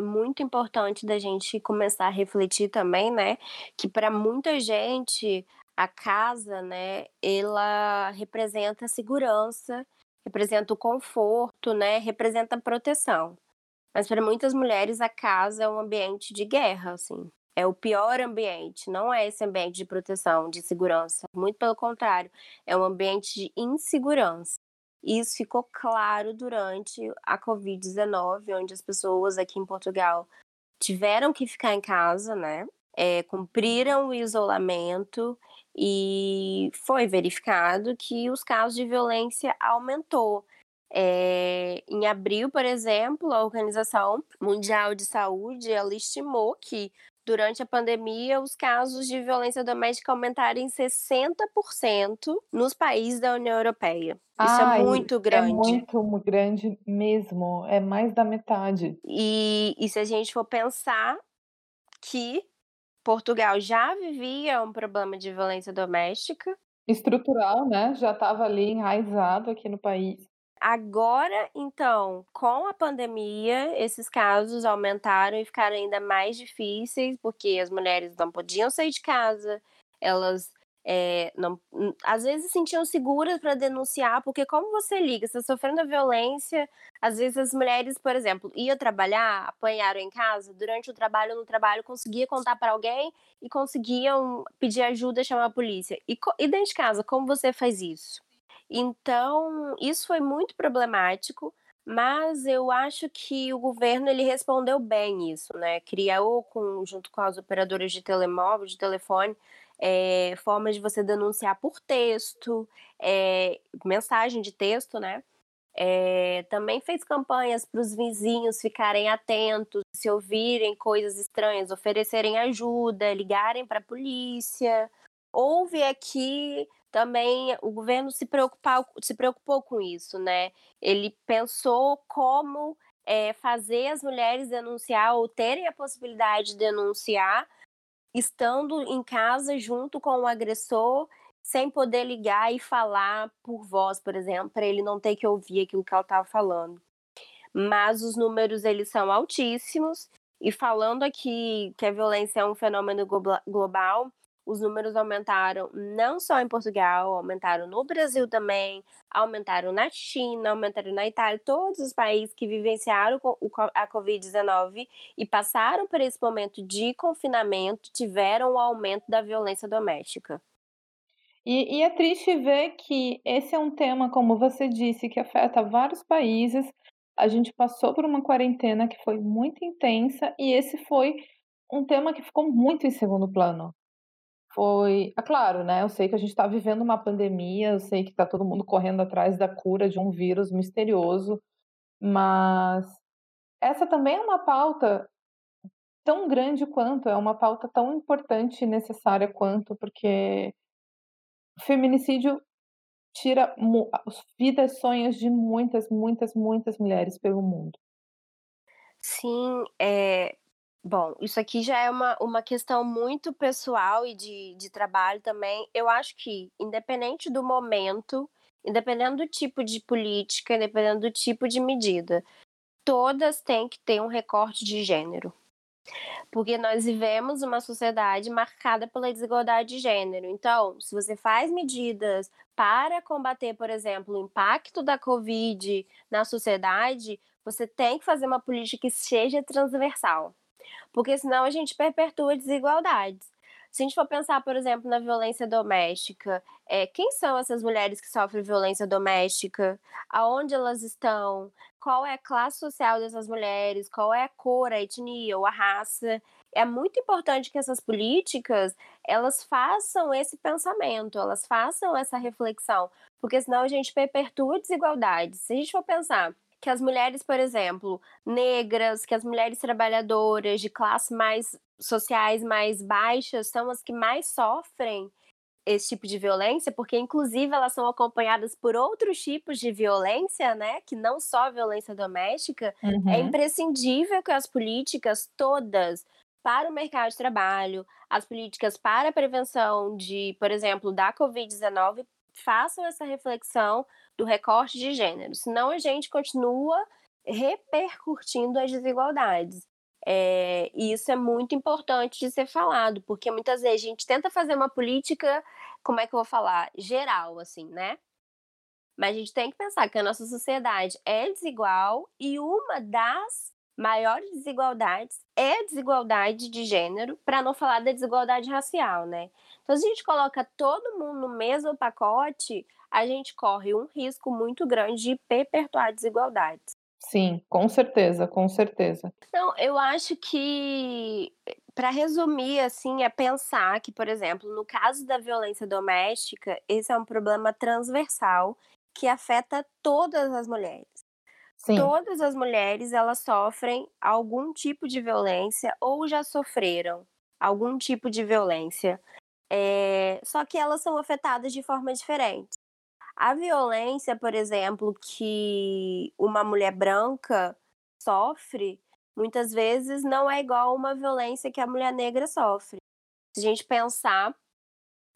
muito importante da gente começar a refletir também, né, que para muita gente a casa, né, ela representa segurança, representa o conforto, né, representa proteção. Mas para muitas mulheres a casa é um ambiente de guerra, assim. É o pior ambiente, não é esse ambiente de proteção, de segurança. Muito pelo contrário, é um ambiente de insegurança. Isso ficou claro durante a Covid-19, onde as pessoas aqui em Portugal tiveram que ficar em casa, né? É, cumpriram o isolamento e foi verificado que os casos de violência aumentou. É, em abril, por exemplo, a Organização Mundial de Saúde ela estimou que durante a pandemia, os casos de violência doméstica aumentaram em 60% nos países da União Europeia. Isso é Ai, é muito grande. É muito grande mesmo. É mais da metade. E, e se a gente for pensar que Portugal já vivia um problema de violência doméstica. Estrutural, né? Já estava ali enraizado aqui no país. Agora, então, com a pandemia, esses casos aumentaram e ficaram ainda mais difíceis, porque as mulheres não podiam sair de casa, elas é, não, às vezes se sentiam seguras para denunciar, porque como você liga, você está sofrendo violência, às vezes as mulheres, por exemplo, iam trabalhar, apanharam em casa, durante o trabalho no trabalho conseguia contar para alguém e conseguiam pedir ajuda, chamar a polícia. E, e dentro de casa, como você faz isso? Então, isso foi muito problemático, mas eu acho que o governo ele respondeu bem isso, né? Criou com, junto com as operadoras de telemóvel, de telefone, é, formas de você denunciar por texto, é, mensagem de texto, né? É, também fez campanhas para os vizinhos ficarem atentos, se ouvirem coisas estranhas, oferecerem ajuda, ligarem para a polícia. Houve aqui também o governo se, preocupar, se preocupou com isso, né? Ele pensou como é, fazer as mulheres denunciar ou terem a possibilidade de denunciar estando em casa junto com o agressor, sem poder ligar e falar por voz, por exemplo, para ele não ter que ouvir aquilo que ela estava falando. Mas os números eles são altíssimos e falando aqui que a violência é um fenômeno global, os números aumentaram não só em Portugal, aumentaram no Brasil também, aumentaram na China, aumentaram na Itália, todos os países que vivenciaram a Covid-19 e passaram por esse momento de confinamento tiveram o um aumento da violência doméstica. E, e é triste ver que esse é um tema, como você disse, que afeta vários países. A gente passou por uma quarentena que foi muito intensa e esse foi um tema que ficou muito em segundo plano foi. É claro, né? Eu sei que a gente está vivendo uma pandemia, eu sei que está todo mundo correndo atrás da cura de um vírus misterioso, mas essa também é uma pauta tão grande quanto, é uma pauta tão importante e necessária quanto, porque o feminicídio tira vidas, sonhos de muitas, muitas, muitas mulheres pelo mundo. Sim, é, Bom, isso aqui já é uma, uma questão muito pessoal e de, de trabalho também. Eu acho que, independente do momento, independendo do tipo de política, independendo do tipo de medida, todas têm que ter um recorte de gênero. Porque nós vivemos uma sociedade marcada pela desigualdade de gênero. Então, se você faz medidas para combater, por exemplo, o impacto da Covid na sociedade, você tem que fazer uma política que seja transversal porque senão a gente perpetua desigualdades. Se a gente for pensar, por exemplo, na violência doméstica, é, quem são essas mulheres que sofrem violência doméstica? Aonde elas estão? Qual é a classe social dessas mulheres? Qual é a cor, a etnia ou a raça? É muito importante que essas políticas elas façam esse pensamento, elas façam essa reflexão, porque senão a gente perpetua desigualdades. Se a gente for pensar que as mulheres, por exemplo, negras, que as mulheres trabalhadoras de classe mais sociais mais baixas são as que mais sofrem esse tipo de violência, porque inclusive elas são acompanhadas por outros tipos de violência, né, que não só violência doméstica, é uhum. é imprescindível que as políticas todas para o mercado de trabalho, as políticas para a prevenção de, por exemplo, da COVID-19 façam essa reflexão do recorte de gênero, senão a gente continua repercutindo as desigualdades. É, e isso é muito importante de ser falado, porque muitas vezes a gente tenta fazer uma política, como é que eu vou falar, geral, assim, né? Mas a gente tem que pensar que a nossa sociedade é desigual e uma das maiores desigualdades é a desigualdade de gênero, para não falar da desigualdade racial, né? Então, se a gente coloca todo mundo no mesmo pacote, a gente corre um risco muito grande de perpetuar desigualdades. Sim, com certeza, com certeza. Não, eu acho que para resumir assim é pensar que, por exemplo, no caso da violência doméstica, esse é um problema transversal que afeta todas as mulheres. Sim. Todas as mulheres elas sofrem algum tipo de violência ou já sofreram algum tipo de violência. É... Só que elas são afetadas de forma diferente. A violência, por exemplo, que uma mulher branca sofre, muitas vezes não é igual a uma violência que a mulher negra sofre. Se a gente pensar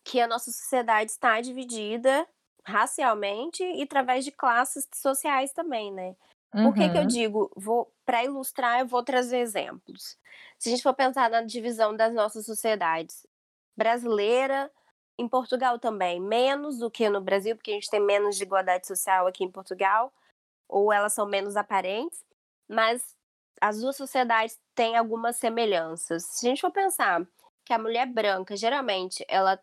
que a nossa sociedade está dividida racialmente e através de classes sociais também, né? Uhum. Por que, que eu uhum. digo, vou para ilustrar, eu vou trazer exemplos. Se a gente for pensar na divisão das nossas sociedades, brasileira, em Portugal também, menos do que no Brasil, porque a gente tem menos de igualdade social aqui em Portugal, ou elas são menos aparentes, mas as duas sociedades têm algumas semelhanças. Se a gente for pensar que a mulher branca, geralmente, ela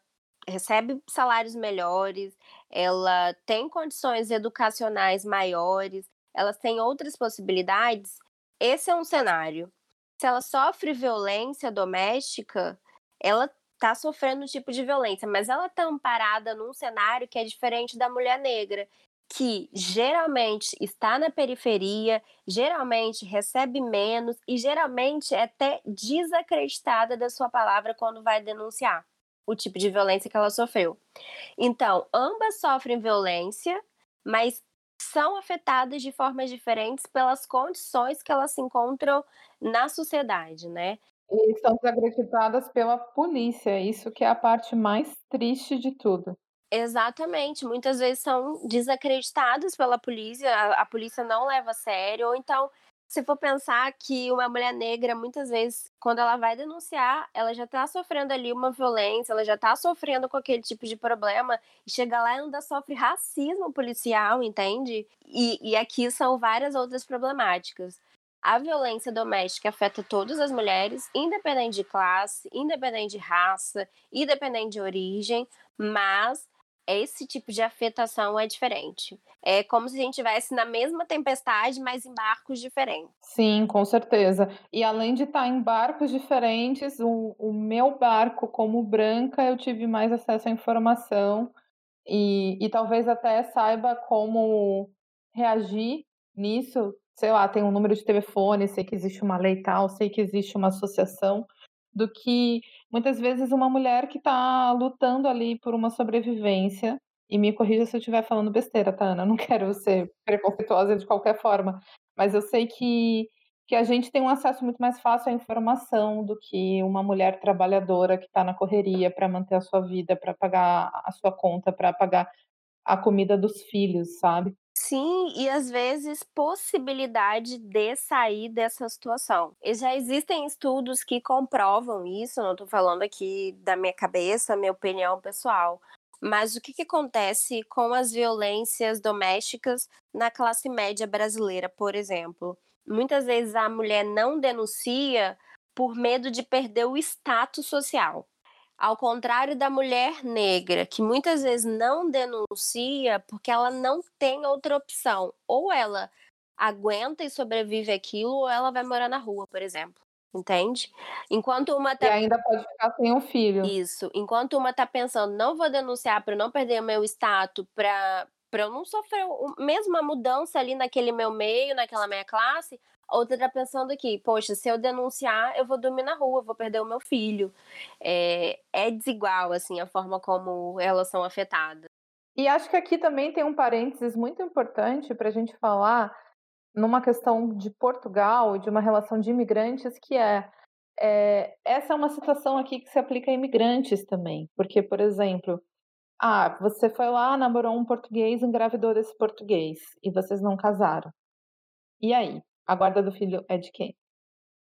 recebe salários melhores, ela tem condições educacionais maiores, elas têm outras possibilidades, esse é um cenário. Se ela sofre violência doméstica, ela está sofrendo um tipo de violência, mas ela está amparada num cenário que é diferente da mulher negra, que geralmente está na periferia, geralmente recebe menos e geralmente é até desacreditada da sua palavra quando vai denunciar o tipo de violência que ela sofreu. Então, ambas sofrem violência, mas são afetadas de formas diferentes pelas condições que elas se encontram na sociedade, né? E são desacreditadas pela polícia, isso que é a parte mais triste de tudo. Exatamente, muitas vezes são desacreditadas pela polícia, a, a polícia não leva a sério, ou então se for pensar que uma mulher negra, muitas vezes, quando ela vai denunciar, ela já tá sofrendo ali uma violência, ela já tá sofrendo com aquele tipo de problema, e chega lá e ainda sofre racismo policial, entende? E, e aqui são várias outras problemáticas. A violência doméstica afeta todas as mulheres, independente de classe, independente de raça, independente de origem, mas esse tipo de afetação é diferente. É como se a gente estivesse na mesma tempestade, mas em barcos diferentes. Sim, com certeza. E além de estar em barcos diferentes, o, o meu barco, como branca, eu tive mais acesso à informação e, e talvez até saiba como reagir nisso. Sei lá, tem um número de telefone, sei que existe uma lei tal, sei que existe uma associação do que muitas vezes uma mulher que está lutando ali por uma sobrevivência. E me corrija se eu estiver falando besteira, tá, Ana? Não quero ser preconceituosa de qualquer forma, mas eu sei que, que a gente tem um acesso muito mais fácil à informação do que uma mulher trabalhadora que está na correria para manter a sua vida, para pagar a sua conta, para pagar a comida dos filhos, sabe? Sim, e às vezes possibilidade de sair dessa situação. E já existem estudos que comprovam isso, não estou falando aqui da minha cabeça, minha opinião pessoal. Mas o que, que acontece com as violências domésticas na classe média brasileira, por exemplo? Muitas vezes a mulher não denuncia por medo de perder o status social. Ao contrário da mulher negra, que muitas vezes não denuncia porque ela não tem outra opção. Ou ela aguenta e sobrevive aquilo, ou ela vai morar na rua, por exemplo. Entende? Enquanto uma tá... E ainda pode ficar sem um filho. Isso. Enquanto uma tá pensando, não vou denunciar para não perder o meu status, para para eu não sofrer mesmo a mudança ali naquele meu meio, naquela minha classe, outra tá pensando aqui, poxa, se eu denunciar, eu vou dormir na rua, vou perder o meu filho. É, é desigual, assim, a forma como elas são afetadas. E acho que aqui também tem um parênteses muito importante para a gente falar numa questão de Portugal e de uma relação de imigrantes, que é, é, essa é uma situação aqui que se aplica a imigrantes também, porque, por exemplo, ah, você foi lá, namorou um português, engravidou desse português e vocês não casaram. E aí? A guarda do filho é de quem?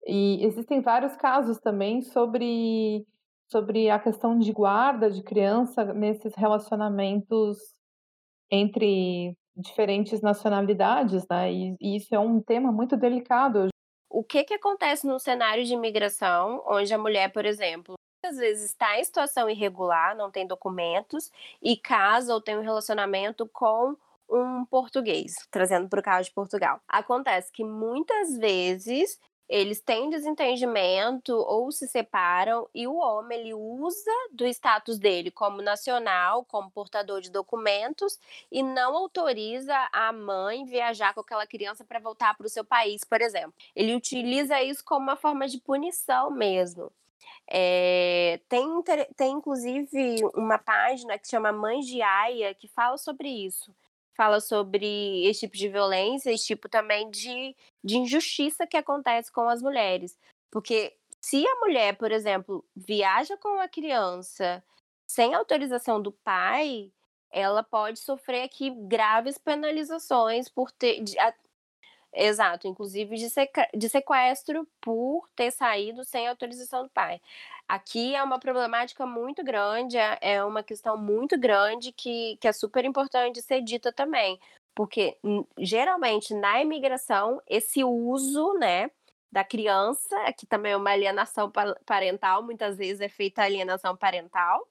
E existem vários casos também sobre sobre a questão de guarda de criança nesses relacionamentos entre diferentes nacionalidades, né? E, e, isso é um tema muito delicado. O que, que acontece no cenário de imigração, onde a mulher, por exemplo, muitas vezes está em situação irregular, não tem documentos, e casa ou tem um relacionamento com um português, trazendo para o caso de Portugal. Acontece que muitas vezes eles têm desentendimento ou se separam e o homem ele usa do status dele como nacional, como portador de documentos e não autoriza a mãe viajar com aquela criança para voltar para o seu país, por exemplo. Ele utiliza isso como uma forma de punição mesmo. É, tem, tem inclusive uma página que chama Mães de Aia que fala sobre isso fala sobre esse tipo de violência, esse tipo também de, de injustiça que acontece com as mulheres. Porque se a mulher, por exemplo, viaja com a criança sem autorização do pai, ela pode sofrer aqui graves penalizações por ter. Exato, inclusive de, de sequestro por ter saído sem autorização do pai. Aqui é uma problemática muito grande, é, é uma questão muito grande que, que é super importante ser dita também. Porque geralmente na imigração, esse uso, né, da criança, que também é uma alienação parental, muitas vezes é feita alienação parental,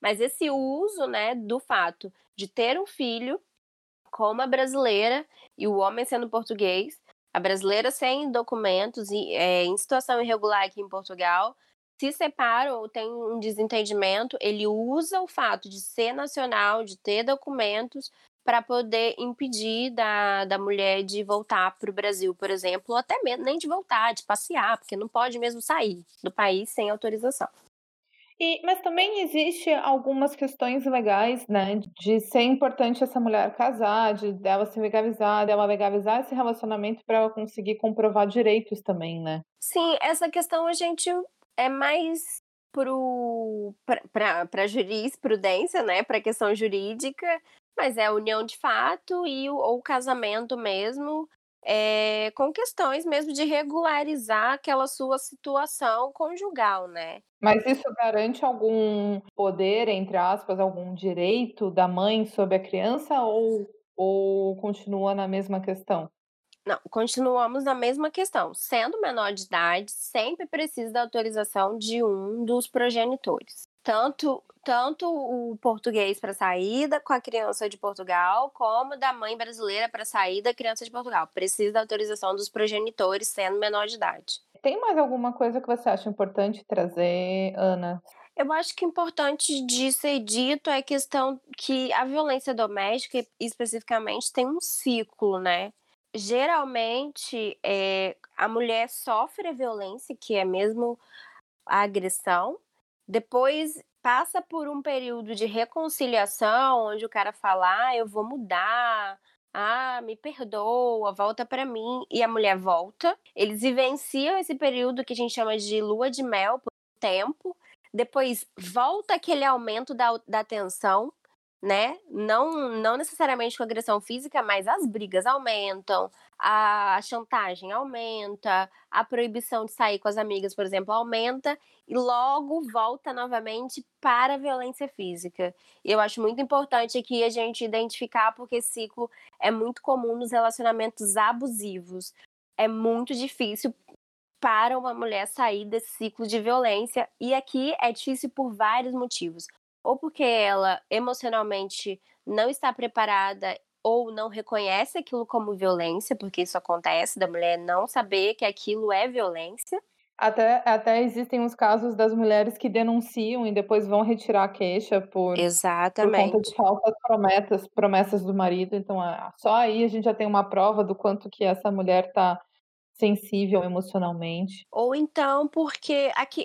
mas esse uso, né, do fato de ter um filho com uma brasileira e o homem sendo português, a brasileira sem documentos e é, em situação irregular aqui em Portugal, se separam ou tem um desentendimento, ele usa o fato de ser nacional, de ter documentos, para poder impedir da, da mulher de voltar para o Brasil, por exemplo, ou até mesmo nem de voltar, de passear, porque não pode mesmo sair do país sem autorização. E, mas também existe algumas questões legais, né, de ser importante essa mulher casar, de dela se legalizar, dela legalizar esse relacionamento para ela conseguir comprovar direitos também, né? Sim, essa questão a gente é mais para jurisprudência, né, para questão jurídica, mas é a união de fato e ou o casamento mesmo, é, com questões mesmo de regularizar aquela sua situação conjugal, né? Mas isso garante algum poder, entre aspas, algum direito da mãe sobre a criança ou, ou continua na mesma questão? Não, continuamos na mesma questão. Sendo menor de idade, sempre precisa da autorização de um dos progenitores. Tanto, tanto o português para saída com a criança de Portugal, como da mãe brasileira para sair da criança de Portugal. Precisa da autorização dos progenitores, sendo menor de idade. Tem mais alguma coisa que você acha importante trazer, Ana? Eu acho que importante de ser dito é a questão que a violência doméstica, especificamente, tem um ciclo, né? geralmente é, a mulher sofre a violência, que é mesmo a agressão, depois passa por um período de reconciliação, onde o cara fala: ah, eu vou mudar, ah, me perdoa, volta para mim, e a mulher volta. Eles vivenciam esse período que a gente chama de lua de mel por um tempo, depois volta aquele aumento da, da tensão, né? Não, não necessariamente com agressão física, mas as brigas aumentam, a chantagem aumenta, a proibição de sair com as amigas, por exemplo, aumenta e logo volta novamente para a violência física. Eu acho muito importante aqui a gente identificar porque esse ciclo é muito comum nos relacionamentos abusivos. É muito difícil para uma mulher sair desse ciclo de violência. E aqui é difícil por vários motivos. Ou porque ela emocionalmente não está preparada ou não reconhece aquilo como violência, porque isso acontece, da mulher não saber que aquilo é violência. Até, até existem os casos das mulheres que denunciam e depois vão retirar a queixa por, Exatamente. por conta de falsas promessas, promessas do marido. Então, só aí a gente já tem uma prova do quanto que essa mulher está sensível emocionalmente. Ou então porque aqui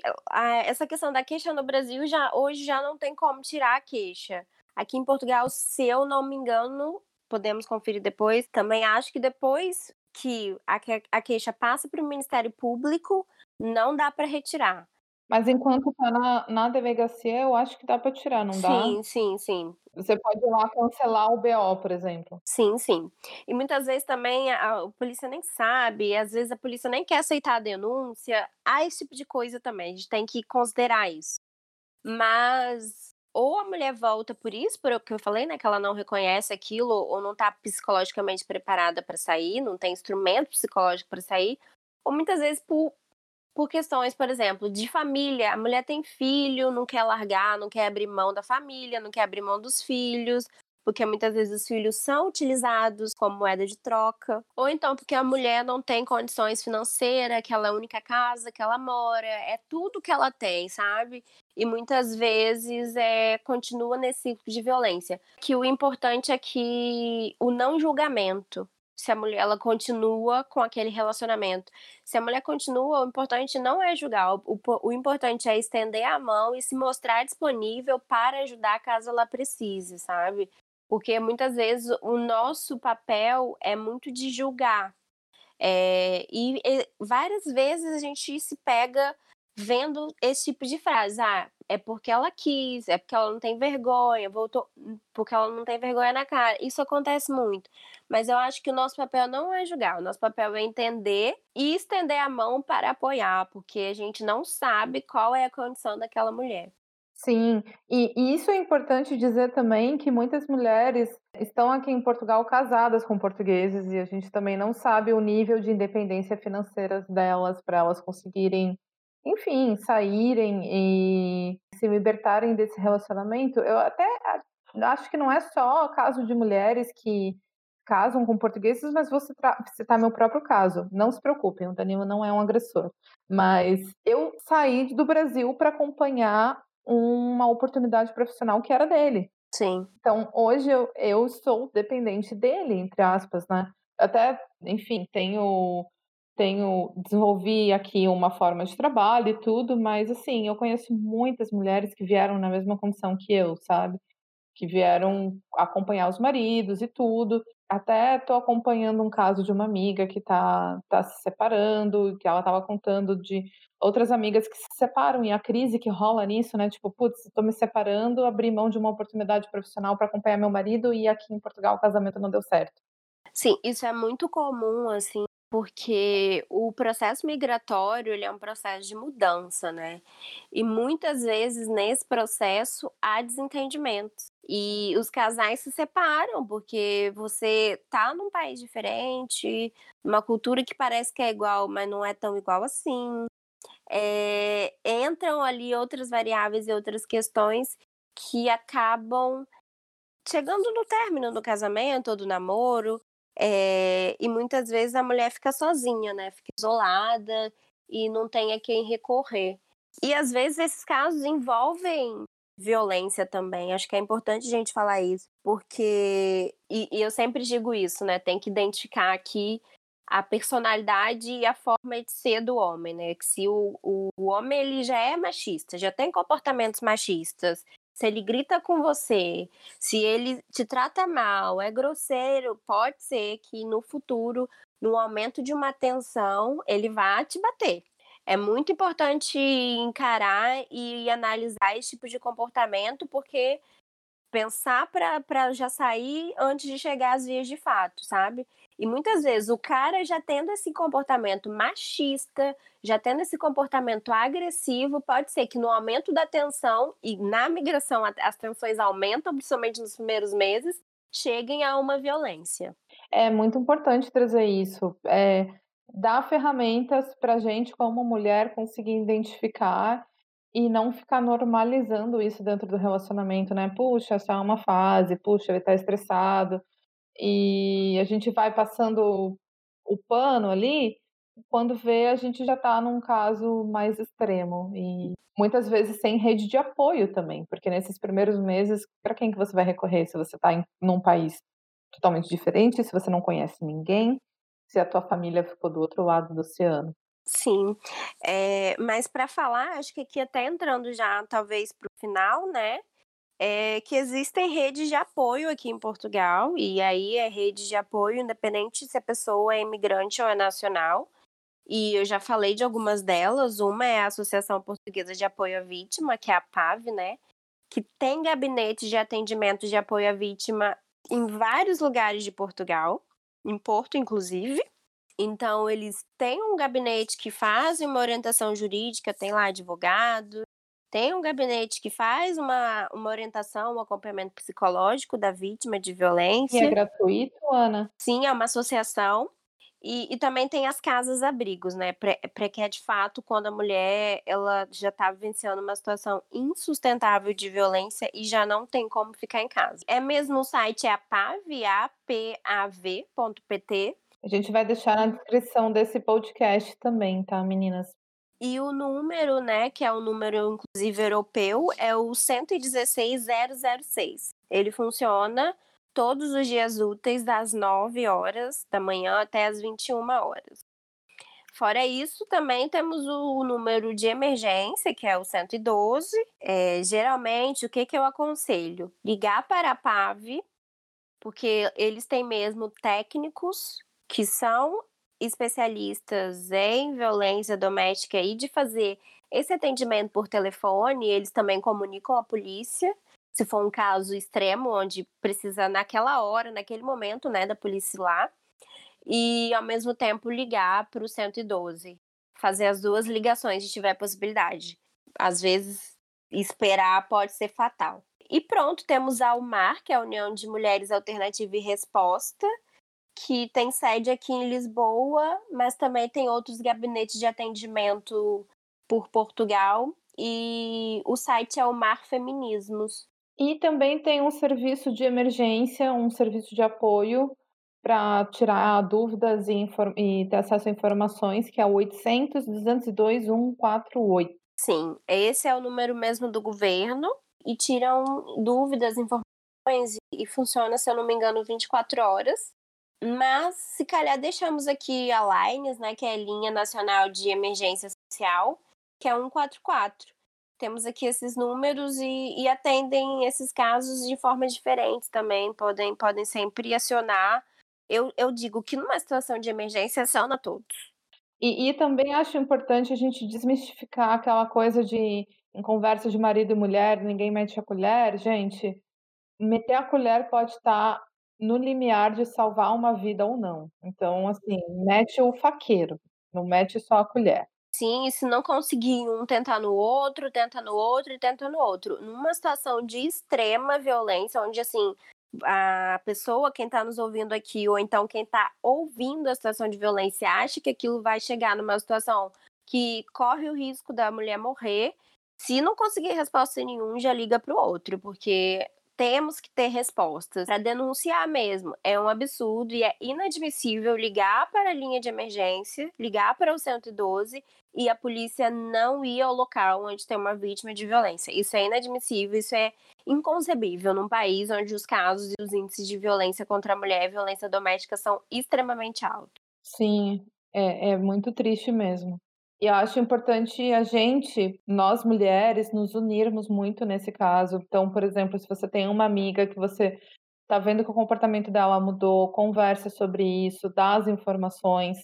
essa questão da queixa no Brasil já hoje já não tem como tirar a queixa. Aqui em Portugal, se eu não me engano, podemos conferir depois. Também acho que depois que a, queixa passa para o Ministério Público, não dá para retirar. Mas enquanto tá na, na delegacia, eu acho que dá para tirar, não dá? Sim, sim, sim. Você pode ir lá cancelar o BO, por exemplo. Sim, sim. E muitas vezes também a, a polícia nem sabe, às vezes a polícia nem quer aceitar a denúncia. Há esse tipo de coisa também, a gente tem que considerar isso. Mas ou a mulher volta por isso, por o que eu falei, né, que ela não reconhece aquilo ou não está psicologicamente preparada para sair, não tem instrumento psicológico para sair, ou muitas vezes por por questões, por exemplo, de família. A mulher tem filho, não quer largar, não quer abrir mão da família, não quer abrir mão dos filhos, porque muitas vezes os filhos são utilizados como moeda de troca, ou então porque a mulher não tem condições financeiras, aquela é a única casa que ela mora, é tudo que ela tem, sabe? E muitas vezes é continua nesse ciclo de violência. Que o importante é que o não julgamento, se a mulher ela continua com aquele relacionamento. Se a mulher continua, o importante não é julgar, o, o, importante é estender a mão e se mostrar disponível para ajudar caso ela precise, sabe? Porque muitas vezes o nosso papel é muito de julgar. É, e, e várias vezes a gente se pega vendo esse tipo de frase. Ah, é porque ela quis, é porque ela não tem vergonha, voltou porque ela não tem vergonha na cara. Isso acontece muito. Mas eu acho que o nosso papel não é julgar, o nosso papel é entender e estender a mão para apoiar, porque a gente não sabe qual é a condição daquela mulher. Sim, e, e isso é importante dizer também que muitas mulheres estão aqui em Portugal casadas com portugueses e a gente também não sabe o nível de independência financeira delas para elas conseguirem enfim, saírem e se libertarem desse relacionamento, eu até acho que não é só caso de mulheres que casam com portugueses, mas vou citar, citar meu próprio caso. Não se preocupem, o Danilo não é um agressor. Mas eu saí do Brasil para acompanhar uma oportunidade profissional que era dele. Sim. Então, hoje eu, eu sou dependente dele, entre aspas, né? Até, enfim, tenho tenho desenvolvi aqui uma forma de trabalho e tudo, mas assim, eu conheço muitas mulheres que vieram na mesma condição que eu, sabe? Que vieram acompanhar os maridos e tudo. Até estou acompanhando um caso de uma amiga que está tá se separando, que ela estava contando de outras amigas que se separam e a crise que rola nisso, né? Tipo, putz, estou me separando, abri mão de uma oportunidade profissional para acompanhar meu marido e aqui em Portugal o casamento não deu certo. Sim, isso é muito comum, assim, porque o processo migratório ele é um processo de mudança, né? E muitas vezes nesse processo há desentendimentos. E os casais se separam porque você tá num país diferente, uma cultura que parece que é igual, mas não é tão igual assim. É, entram ali outras variáveis e outras questões que acabam chegando no término do casamento ou do namoro é, e muitas vezes a mulher fica sozinha, né? Fica isolada e não tem a quem recorrer. E às vezes esses casos envolvem violência também. Acho que é importante a gente falar isso, porque. E, e, eu sempre digo isso, né? Tem que identificar aqui a personalidade e a forma de ser do homem, né? Que se o, o, o homem ele já é machista, já tem comportamentos machistas, se ele grita com você, se ele te trata mal, é grosseiro, pode ser que no futuro, no aumento de uma tensão, ele vá te bater. É muito importante encarar e analisar esse tipo de comportamento, porque pensar para já sair antes de chegar às vias de fato, sabe? E muitas vezes o cara já tendo esse comportamento machista, já tendo esse comportamento agressivo, pode ser que no aumento da tensão e na migração as tensões aumentam, principalmente nos primeiros meses, cheguem a uma violência. É muito importante trazer isso. É, dá ferramentas para a gente, como mulher, conseguir identificar e não ficar normalizando isso dentro do relacionamento, né? Puxa, essa é uma fase, puxa, ele está estressado. E a gente vai passando o pano ali, quando vê, a gente já está num caso mais extremo. E muitas vezes sem rede de apoio também, porque nesses primeiros meses, para quem que você vai recorrer se você está em num país totalmente diferente, se você não conhece ninguém, se a tua família ficou do outro lado do oceano? Sim, eh, mas para falar, acho que aqui até entrando já talvez para o final, né, é que existem redes de apoio aqui em Portugal, e aí é rede de apoio independente se a pessoa é imigrante ou é nacional, e eu já falei de algumas delas, uma é a Associação Portuguesa de Apoio à Vítima, que é a PAV, né, que tem gabinete de atendimento de apoio à vítima em vários lugares de Portugal, em Porto inclusive. Então eles têm um gabinete que faz uma orientação jurídica, tem lá advogado, tem um gabinete que faz uma, uma orientação, um acompanhamento psicológico da vítima de violência. E é gratuito, Ana? Sim, é uma associação. E, e também tem as casas-abrigos, né? Para que é de fato quando a mulher ela já está vivenciando uma situação insustentável de violência e já não tem como ficar em casa. É mesmo o site é apav, apav.pt. A gente vai deixar na descrição desse podcast também, tá, meninas? E o número, né, que é o número inclusive europeu, é o 116006. Ele funciona todos os dias úteis, das 9 horas da manhã até as 21 horas. Fora isso, também temos o número de emergência, que é o 112. É, geralmente, o que, que eu aconselho? Ligar para a PAV, porque eles têm mesmo técnicos que são especialistas em violência doméstica e de fazer esse atendimento por telefone, eles também comunicam a polícia se for um caso extremo, onde precisa naquela hora, naquele momento, né, da polícia lá, e ao mesmo tempo ligar para o 112, fazer as duas ligações se tiver possibilidade. Às vezes, esperar pode ser fatal. E pronto, temos a UMAR, que é a União de Mulheres Alternativa e Resposta, que tem sede aqui em Lisboa, mas também tem outros gabinetes de atendimento por Portugal. E o site é o Mar Feminismos. E também tem um serviço de emergência, um serviço de apoio para tirar dúvidas e, e, ter acesso a informações, que é o 800 202 148. Sim, esse é o número mesmo do governo e tiram dúvidas, informações e funciona, se eu não me engano, 24 horas. Mas, se calhar, deixamos aqui a Lines, né, que é a linha nacional de emergência social, que é 144 temos aqui esses números e, e, atendem esses casos de formas diferentes também, podem, podem sempre acionar. Eu, eu digo que numa situação de emergência aciona todos. E, e também acho importante a gente desmistificar aquela coisa de em conversa de marido e mulher, ninguém mete a colher, gente. Meter a colher pode estar no limiar de salvar uma vida ou não. Então, assim, mete o faqueiro, não mete só a colher. Sim, e se não conseguir um, tentar no outro, tenta no outro e tenta no outro. Numa situação de extrema violência, onde assim, a pessoa, quem está nos ouvindo aqui, ou então quem está ouvindo a situação de violência, acha que aquilo vai chegar numa situação que corre o risco da mulher morrer. Se não conseguir resposta nenhuma, já liga para o outro, porque temos que ter respostas para denunciar mesmo. É um absurdo e é inadmissível ligar para a linha de emergência, ligar para o 112 e a polícia não ir ao local onde tem uma vítima de violência. Isso é inadmissível, isso é inconcebível num país onde os casos e os índices de violência contra a mulher e violência doméstica são extremamente altos. Sim, é, é muito triste mesmo. E eu acho importante a gente, nós mulheres, nos unirmos muito nesse caso. Então, por exemplo, se você tem uma amiga que você está vendo que o comportamento dela mudou, conversa sobre isso, dá as informações,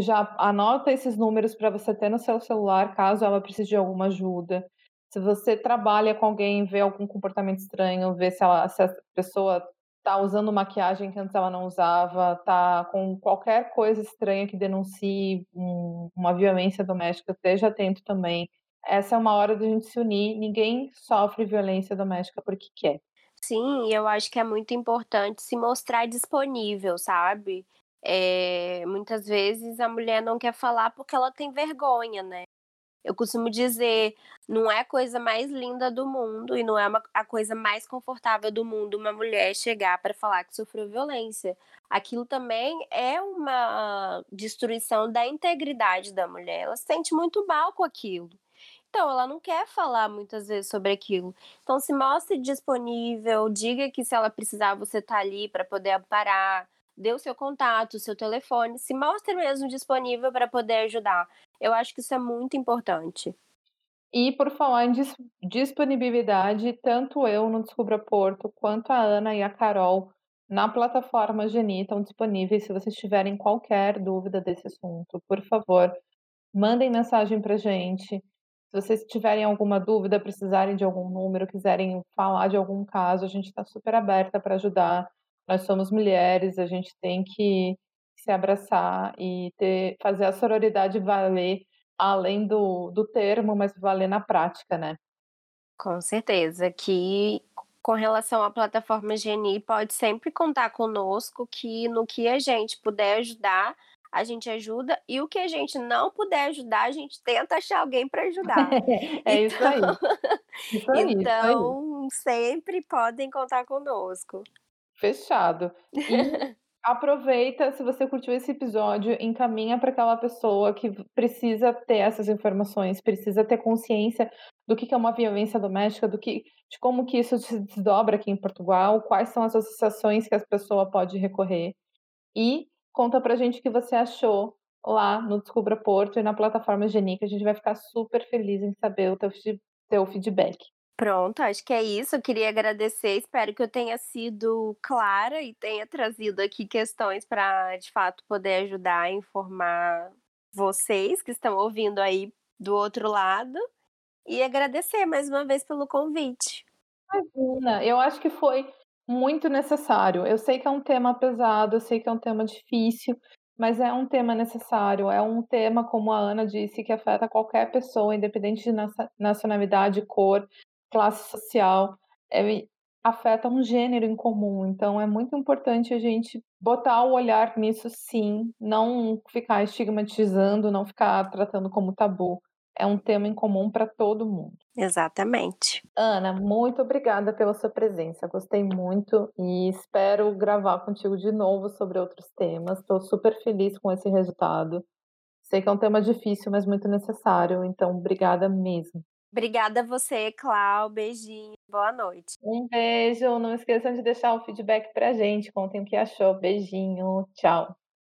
já anota esses números para você ter no seu celular caso ela precise de alguma ajuda. Se você trabalha com alguém, vê algum comportamento estranho, vê se, ela, se a pessoa tá usando maquiagem que antes ela não usava, tá com qualquer coisa estranha que denuncie um, uma violência doméstica, esteja atento também. Essa é uma hora da gente se unir. Ninguém sofre violência doméstica porque quer. Sim, eu acho que é muito importante se mostrar disponível, sabe? é, muitas vezes a mulher não quer falar porque ela tem vergonha, né? Eu costumo dizer, não é a coisa mais linda do mundo e não é uma, a coisa mais confortável do mundo uma mulher chegar para falar que sofreu violência. Aquilo também é uma destruição da integridade da mulher. Ela se sente muito mal com aquilo. Então, ela não quer falar muitas vezes sobre aquilo. Então, se mostre disponível, diga que se ela precisar, você tá ali para poder amparar, dê o seu contato, o seu telefone, se mostre mesmo disponível para poder ajudar. Eu acho que isso é muito importante. E por falar em dis disponibilidade, tanto eu no Descubra Porto, quanto a Ana e a Carol na plataforma Geni estão disponíveis. Se vocês tiverem qualquer dúvida desse assunto, por favor, mandem mensagem para gente. Se vocês tiverem alguma dúvida, precisarem de algum número, quiserem falar de algum caso, a gente está super aberta para ajudar. Nós somos mulheres, a gente tem que se abraçar e ter, fazer a sororidade valer além do, do termo, mas valer na prática, né? Com certeza, que com relação à plataforma Geni, pode sempre contar conosco que no que a gente puder ajudar, a gente ajuda e o que a gente não puder ajudar, a gente tenta achar alguém para ajudar. é isso aí. Isso aí então, isso aí. sempre podem contar conosco. Fechado. E aproveita, se você curtiu esse episódio, encaminha para aquela pessoa que precisa ter essas informações, precisa ter consciência do que é uma violência doméstica, do que, de como que isso se desdobra aqui em Portugal, quais são as associações que as pessoas podem recorrer. E Conta pra gente o que você achou lá no Descubra Porto e na plataforma Geni, que a gente vai ficar super feliz em saber o teu, teu feedback. Pronto, acho que é isso. Eu queria agradecer. Espero que eu tenha sido clara e tenha trazido aqui questões para, de fato, poder ajudar a informar vocês que estão ouvindo aí do outro lado. E agradecer mais uma vez pelo convite. Imagina, eu acho que foi muito necessário. Eu sei que é um tema pesado, eu sei que é um tema difícil, mas é um tema necessário. É um tema, como a Ana disse, que afeta qualquer pessoa, independente de nacionalidade, cor, classe social. É, afeta um gênero em comum. Então, é muito importante a gente botar o olhar nisso, sim, não ficar estigmatizando, não ficar tratando como tabu é um tema em comum para todo mundo. Exatamente. Ana, muito obrigada pela sua presença. Gostei muito e espero gravar contigo de novo sobre outros temas. Estou super feliz com esse resultado. Sei que é um tema difícil, mas muito necessário. Então, obrigada mesmo. Obrigada a você, Clau. Beijinho. Boa noite. Um beijo. Não esqueçam de deixar o feedback pra gente. Contem o que achou. Beijinho. Tchau.